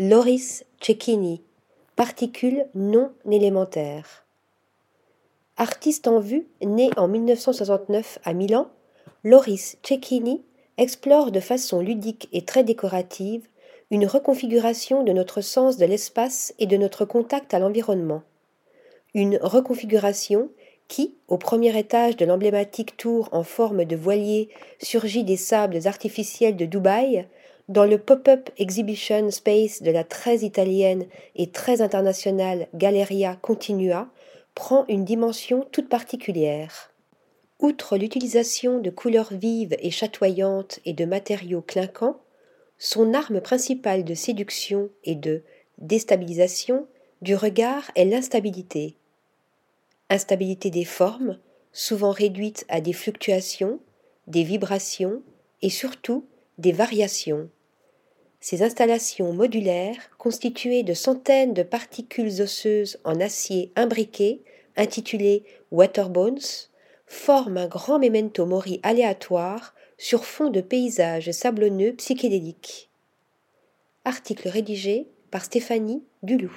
Loris Cecchini, particules non élémentaires. Artiste en vue, né en 1969 à Milan, Loris Cecchini explore de façon ludique et très décorative une reconfiguration de notre sens de l'espace et de notre contact à l'environnement. Une reconfiguration qui, au premier étage de l'emblématique tour en forme de voilier surgit des sables artificiels de Dubaï, dans le pop-up exhibition space de la très italienne et très internationale Galleria Continua, prend une dimension toute particulière. Outre l'utilisation de couleurs vives et chatoyantes et de matériaux clinquants, son arme principale de séduction et de déstabilisation du regard est l'instabilité. Instabilité des formes, souvent réduite à des fluctuations, des vibrations et surtout des variations. Ces installations modulaires, constituées de centaines de particules osseuses en acier imbriqué, intitulées Waterbones, forment un grand memento mori aléatoire sur fond de paysages sablonneux psychédéliques. Article rédigé par Stéphanie Duloup.